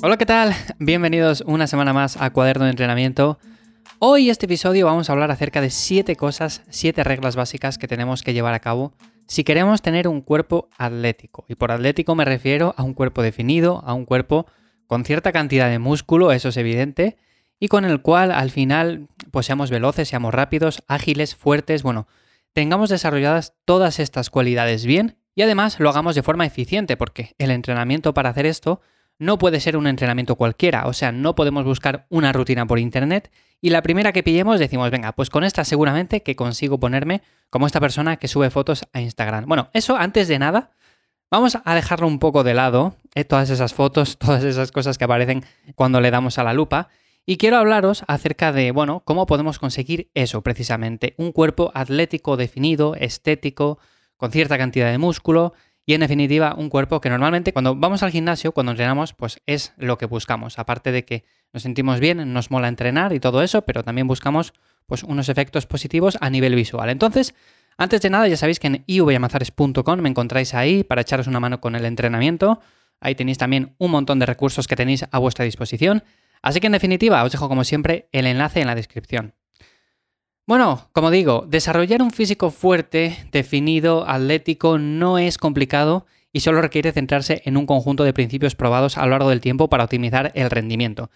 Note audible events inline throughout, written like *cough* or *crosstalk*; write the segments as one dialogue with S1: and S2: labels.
S1: Hola, ¿qué tal? Bienvenidos una semana más a Cuaderno de Entrenamiento. Hoy este episodio vamos a hablar acerca de 7 cosas, 7 reglas básicas que tenemos que llevar a cabo si queremos tener un cuerpo atlético. Y por atlético me refiero a un cuerpo definido, a un cuerpo con cierta cantidad de músculo, eso es evidente, y con el cual al final pues seamos veloces, seamos rápidos, ágiles, fuertes, bueno, tengamos desarrolladas todas estas cualidades bien y además lo hagamos de forma eficiente, porque el entrenamiento para hacer esto no puede ser un entrenamiento cualquiera, o sea, no podemos buscar una rutina por internet y la primera que pillemos decimos, venga, pues con esta seguramente que consigo ponerme como esta persona que sube fotos a Instagram. Bueno, eso antes de nada, vamos a dejarlo un poco de lado, eh, todas esas fotos, *laughs* todas esas cosas que aparecen cuando le damos a la lupa. Y quiero hablaros acerca de, bueno, cómo podemos conseguir eso precisamente, un cuerpo atlético definido, estético, con cierta cantidad de músculo, y en definitiva un cuerpo que normalmente cuando vamos al gimnasio, cuando entrenamos, pues es lo que buscamos. Aparte de que nos sentimos bien, nos mola entrenar y todo eso, pero también buscamos pues unos efectos positivos a nivel visual. Entonces, antes de nada, ya sabéis que en ivyamazares.com me encontráis ahí para echaros una mano con el entrenamiento. Ahí tenéis también un montón de recursos que tenéis a vuestra disposición. Así que en definitiva, os dejo como siempre el enlace en la descripción. Bueno, como digo, desarrollar un físico fuerte, definido, atlético, no es complicado y solo requiere centrarse en un conjunto de principios probados a lo largo del tiempo para optimizar el rendimiento.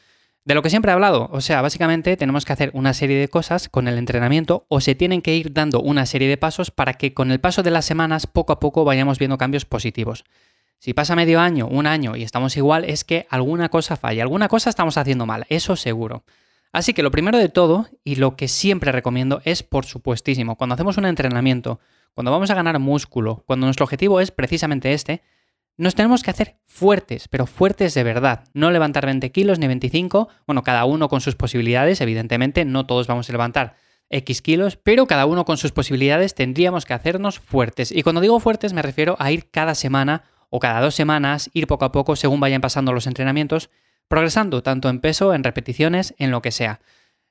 S1: De lo que siempre he hablado, o sea, básicamente tenemos que hacer una serie de cosas con el entrenamiento o se tienen que ir dando una serie de pasos para que con el paso de las semanas poco a poco vayamos viendo cambios positivos. Si pasa medio año, un año y estamos igual, es que alguna cosa falla, alguna cosa estamos haciendo mal, eso seguro. Así que lo primero de todo, y lo que siempre recomiendo, es por supuestísimo, cuando hacemos un entrenamiento, cuando vamos a ganar músculo, cuando nuestro objetivo es precisamente este, nos tenemos que hacer fuertes, pero fuertes de verdad. No levantar 20 kilos ni 25, bueno, cada uno con sus posibilidades, evidentemente, no todos vamos a levantar X kilos, pero cada uno con sus posibilidades tendríamos que hacernos fuertes. Y cuando digo fuertes me refiero a ir cada semana o cada dos semanas, ir poco a poco según vayan pasando los entrenamientos, progresando tanto en peso, en repeticiones, en lo que sea.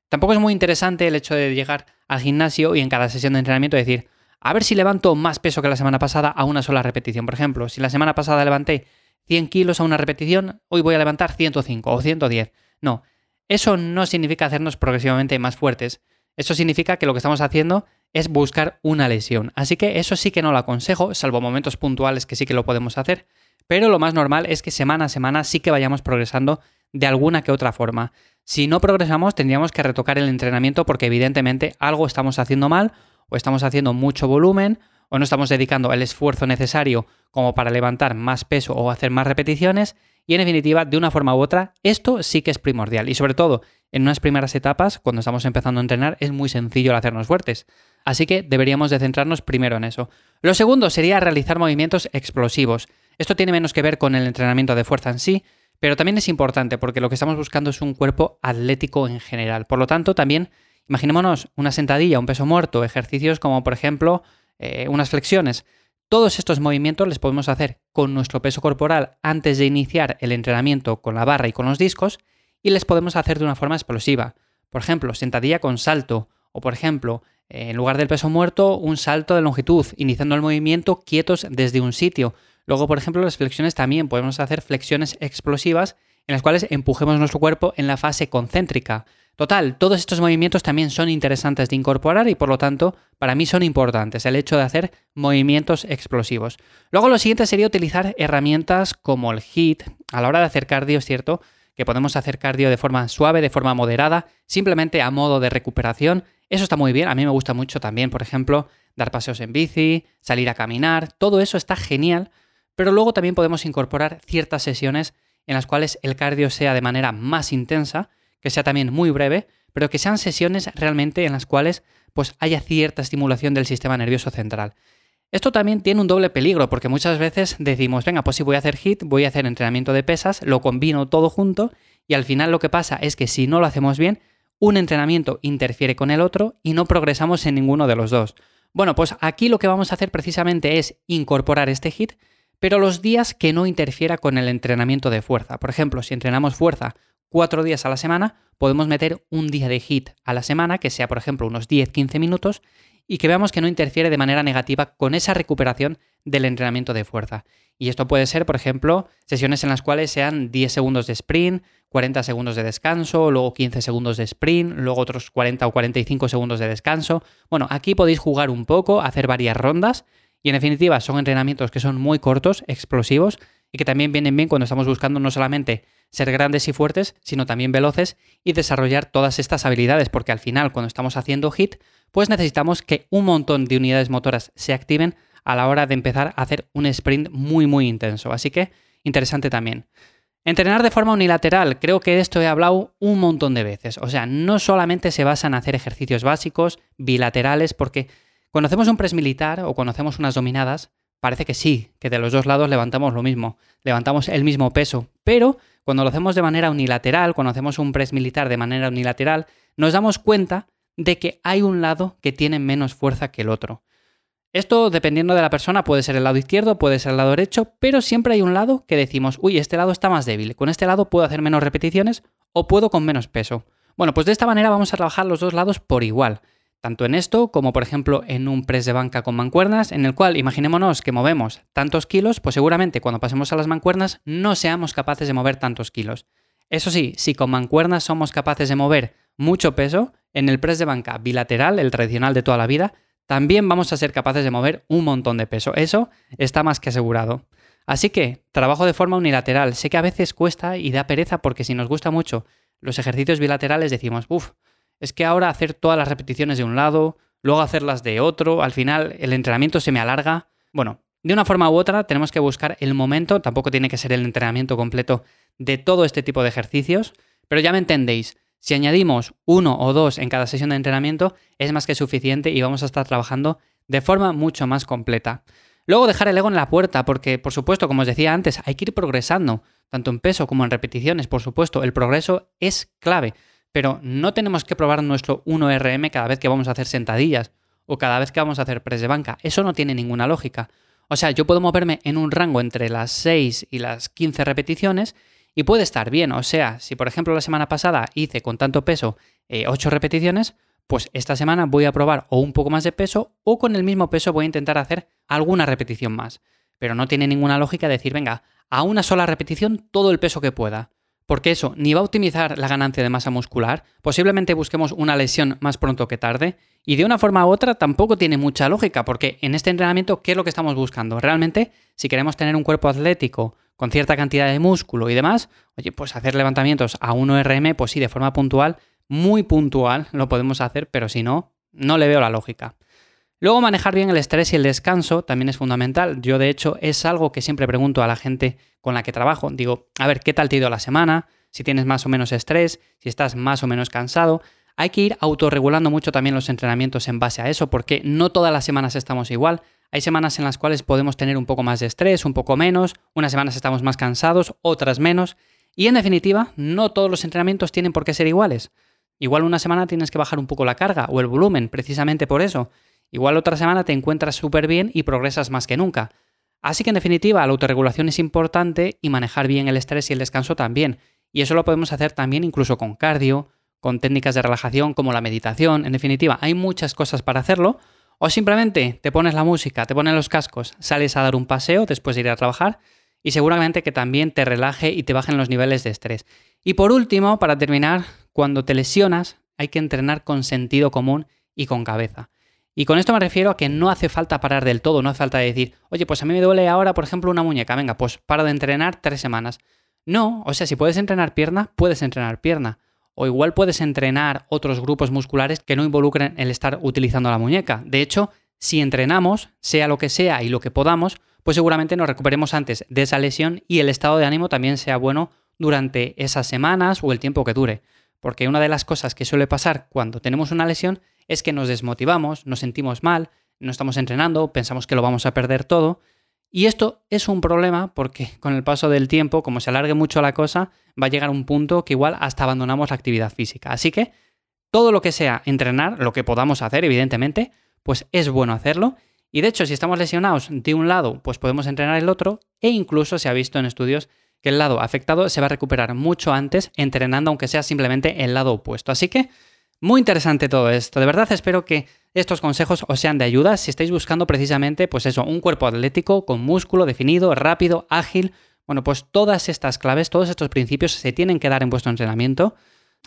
S1: Tampoco es muy interesante el hecho de llegar al gimnasio y en cada sesión de entrenamiento decir, a ver si levanto más peso que la semana pasada a una sola repetición. Por ejemplo, si la semana pasada levanté 100 kilos a una repetición, hoy voy a levantar 105 o 110. No, eso no significa hacernos progresivamente más fuertes. Eso significa que lo que estamos haciendo es buscar una lesión. Así que eso sí que no lo aconsejo, salvo momentos puntuales que sí que lo podemos hacer pero lo más normal es que semana a semana sí que vayamos progresando de alguna que otra forma. Si no progresamos, tendríamos que retocar el entrenamiento porque evidentemente algo estamos haciendo mal o estamos haciendo mucho volumen o no estamos dedicando el esfuerzo necesario como para levantar más peso o hacer más repeticiones y en definitiva, de una forma u otra, esto sí que es primordial y sobre todo en unas primeras etapas, cuando estamos empezando a entrenar, es muy sencillo el hacernos fuertes. Así que deberíamos de centrarnos primero en eso. Lo segundo sería realizar movimientos explosivos. Esto tiene menos que ver con el entrenamiento de fuerza en sí, pero también es importante porque lo que estamos buscando es un cuerpo atlético en general. Por lo tanto, también imaginémonos una sentadilla, un peso muerto, ejercicios como por ejemplo eh, unas flexiones. Todos estos movimientos les podemos hacer con nuestro peso corporal antes de iniciar el entrenamiento con la barra y con los discos y les podemos hacer de una forma explosiva. Por ejemplo, sentadilla con salto o por ejemplo, en lugar del peso muerto, un salto de longitud, iniciando el movimiento quietos desde un sitio. Luego, por ejemplo, las flexiones también podemos hacer flexiones explosivas en las cuales empujemos nuestro cuerpo en la fase concéntrica. Total, todos estos movimientos también son interesantes de incorporar y por lo tanto para mí son importantes el hecho de hacer movimientos explosivos. Luego lo siguiente sería utilizar herramientas como el HIIT a la hora de hacer cardio, cierto que podemos hacer cardio de forma suave, de forma moderada, simplemente a modo de recuperación. Eso está muy bien, a mí me gusta mucho también, por ejemplo, dar paseos en bici, salir a caminar, todo eso está genial pero luego también podemos incorporar ciertas sesiones en las cuales el cardio sea de manera más intensa, que sea también muy breve, pero que sean sesiones realmente en las cuales pues haya cierta estimulación del sistema nervioso central. Esto también tiene un doble peligro porque muchas veces decimos, venga, pues si voy a hacer HIT, voy a hacer entrenamiento de pesas, lo combino todo junto y al final lo que pasa es que si no lo hacemos bien, un entrenamiento interfiere con el otro y no progresamos en ninguno de los dos. Bueno, pues aquí lo que vamos a hacer precisamente es incorporar este HIT, pero los días que no interfiera con el entrenamiento de fuerza. Por ejemplo, si entrenamos fuerza cuatro días a la semana, podemos meter un día de HIT a la semana, que sea, por ejemplo, unos 10-15 minutos, y que veamos que no interfiere de manera negativa con esa recuperación del entrenamiento de fuerza. Y esto puede ser, por ejemplo, sesiones en las cuales sean 10 segundos de sprint, 40 segundos de descanso, luego 15 segundos de sprint, luego otros 40 o 45 segundos de descanso. Bueno, aquí podéis jugar un poco, hacer varias rondas y en definitiva son entrenamientos que son muy cortos, explosivos y que también vienen bien cuando estamos buscando no solamente ser grandes y fuertes, sino también veloces y desarrollar todas estas habilidades, porque al final cuando estamos haciendo HIT, pues necesitamos que un montón de unidades motoras se activen a la hora de empezar a hacer un sprint muy muy intenso. Así que interesante también. Entrenar de forma unilateral, creo que de esto he hablado un montón de veces. O sea, no solamente se basa en hacer ejercicios básicos, bilaterales, porque cuando hacemos un press militar o cuando hacemos unas dominadas, parece que sí, que de los dos lados levantamos lo mismo, levantamos el mismo peso, pero cuando lo hacemos de manera unilateral, cuando hacemos un press militar de manera unilateral, nos damos cuenta de que hay un lado que tiene menos fuerza que el otro. Esto, dependiendo de la persona, puede ser el lado izquierdo, puede ser el lado derecho, pero siempre hay un lado que decimos, uy, este lado está más débil, con este lado puedo hacer menos repeticiones o puedo con menos peso. Bueno, pues de esta manera vamos a trabajar los dos lados por igual, tanto en esto como por ejemplo en un press de banca con mancuernas, en el cual imaginémonos que movemos tantos kilos, pues seguramente cuando pasemos a las mancuernas no seamos capaces de mover tantos kilos. Eso sí, si con mancuernas somos capaces de mover mucho peso, en el press de banca bilateral, el tradicional de toda la vida, también vamos a ser capaces de mover un montón de peso. Eso está más que asegurado. Así que, trabajo de forma unilateral. Sé que a veces cuesta y da pereza porque si nos gusta mucho los ejercicios bilaterales decimos, uff, es que ahora hacer todas las repeticiones de un lado, luego hacerlas de otro, al final el entrenamiento se me alarga. Bueno, de una forma u otra tenemos que buscar el momento, tampoco tiene que ser el entrenamiento completo de todo este tipo de ejercicios, pero ya me entendéis, si añadimos uno o dos en cada sesión de entrenamiento, es más que suficiente y vamos a estar trabajando de forma mucho más completa. Luego dejar el ego en la puerta, porque por supuesto, como os decía antes, hay que ir progresando, tanto en peso como en repeticiones, por supuesto, el progreso es clave, pero no tenemos que probar nuestro 1RM cada vez que vamos a hacer sentadillas o cada vez que vamos a hacer press de banca, eso no tiene ninguna lógica. O sea, yo puedo moverme en un rango entre las 6 y las 15 repeticiones y puede estar bien. O sea, si por ejemplo la semana pasada hice con tanto peso 8 eh, repeticiones, pues esta semana voy a probar o un poco más de peso o con el mismo peso voy a intentar hacer alguna repetición más. Pero no tiene ninguna lógica decir, venga, a una sola repetición todo el peso que pueda. Porque eso ni va a optimizar la ganancia de masa muscular, posiblemente busquemos una lesión más pronto que tarde, y de una forma u otra tampoco tiene mucha lógica, porque en este entrenamiento, ¿qué es lo que estamos buscando? Realmente, si queremos tener un cuerpo atlético con cierta cantidad de músculo y demás, oye, pues hacer levantamientos a 1RM, pues sí, de forma puntual, muy puntual lo podemos hacer, pero si no, no le veo la lógica. Luego manejar bien el estrés y el descanso también es fundamental. Yo de hecho es algo que siempre pregunto a la gente con la que trabajo. Digo, a ver, ¿qué tal te ha ido la semana? Si tienes más o menos estrés, si estás más o menos cansado. Hay que ir autorregulando mucho también los entrenamientos en base a eso, porque no todas las semanas estamos igual. Hay semanas en las cuales podemos tener un poco más de estrés, un poco menos, unas semanas estamos más cansados, otras menos, y en definitiva, no todos los entrenamientos tienen por qué ser iguales. Igual una semana tienes que bajar un poco la carga o el volumen, precisamente por eso. Igual otra semana te encuentras súper bien y progresas más que nunca. Así que en definitiva, la autorregulación es importante y manejar bien el estrés y el descanso también. Y eso lo podemos hacer también incluso con cardio, con técnicas de relajación como la meditación. En definitiva, hay muchas cosas para hacerlo, o simplemente te pones la música, te pones los cascos, sales a dar un paseo después de ir a trabajar y seguramente que también te relaje y te bajen los niveles de estrés. Y por último, para terminar, cuando te lesionas hay que entrenar con sentido común y con cabeza. Y con esto me refiero a que no hace falta parar del todo, no hace falta decir, oye, pues a mí me duele ahora, por ejemplo, una muñeca, venga, pues paro de entrenar tres semanas. No, o sea, si puedes entrenar pierna, puedes entrenar pierna. O igual puedes entrenar otros grupos musculares que no involucren el estar utilizando la muñeca. De hecho, si entrenamos, sea lo que sea y lo que podamos, pues seguramente nos recuperemos antes de esa lesión y el estado de ánimo también sea bueno durante esas semanas o el tiempo que dure. Porque una de las cosas que suele pasar cuando tenemos una lesión es que nos desmotivamos, nos sentimos mal, no estamos entrenando, pensamos que lo vamos a perder todo y esto es un problema porque con el paso del tiempo, como se alargue mucho la cosa, va a llegar un punto que igual hasta abandonamos la actividad física. Así que todo lo que sea entrenar, lo que podamos hacer, evidentemente, pues es bueno hacerlo. Y de hecho, si estamos lesionados de un lado, pues podemos entrenar el otro e incluso se ha visto en estudios que el lado afectado se va a recuperar mucho antes entrenando aunque sea simplemente el lado opuesto. Así que muy interesante todo esto. De verdad espero que estos consejos os sean de ayuda si estáis buscando precisamente pues eso, un cuerpo atlético con músculo definido, rápido, ágil. Bueno, pues todas estas claves, todos estos principios se tienen que dar en vuestro entrenamiento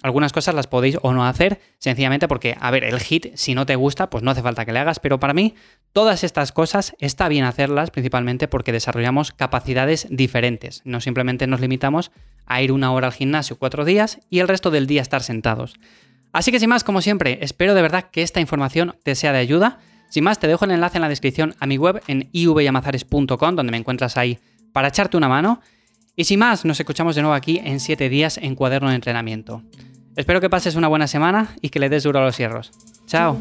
S1: algunas cosas las podéis o no hacer, sencillamente porque, a ver, el hit, si no te gusta, pues no hace falta que le hagas, pero para mí todas estas cosas está bien hacerlas, principalmente porque desarrollamos capacidades diferentes. No simplemente nos limitamos a ir una hora al gimnasio cuatro días y el resto del día estar sentados. Así que sin más, como siempre, espero de verdad que esta información te sea de ayuda. Sin más, te dejo el enlace en la descripción a mi web en ivyamazares.com, donde me encuentras ahí para echarte una mano. Y sin más, nos escuchamos de nuevo aquí en 7 días en cuaderno de entrenamiento. Espero que pases una buena semana y que le des duro a los hierros. Chao.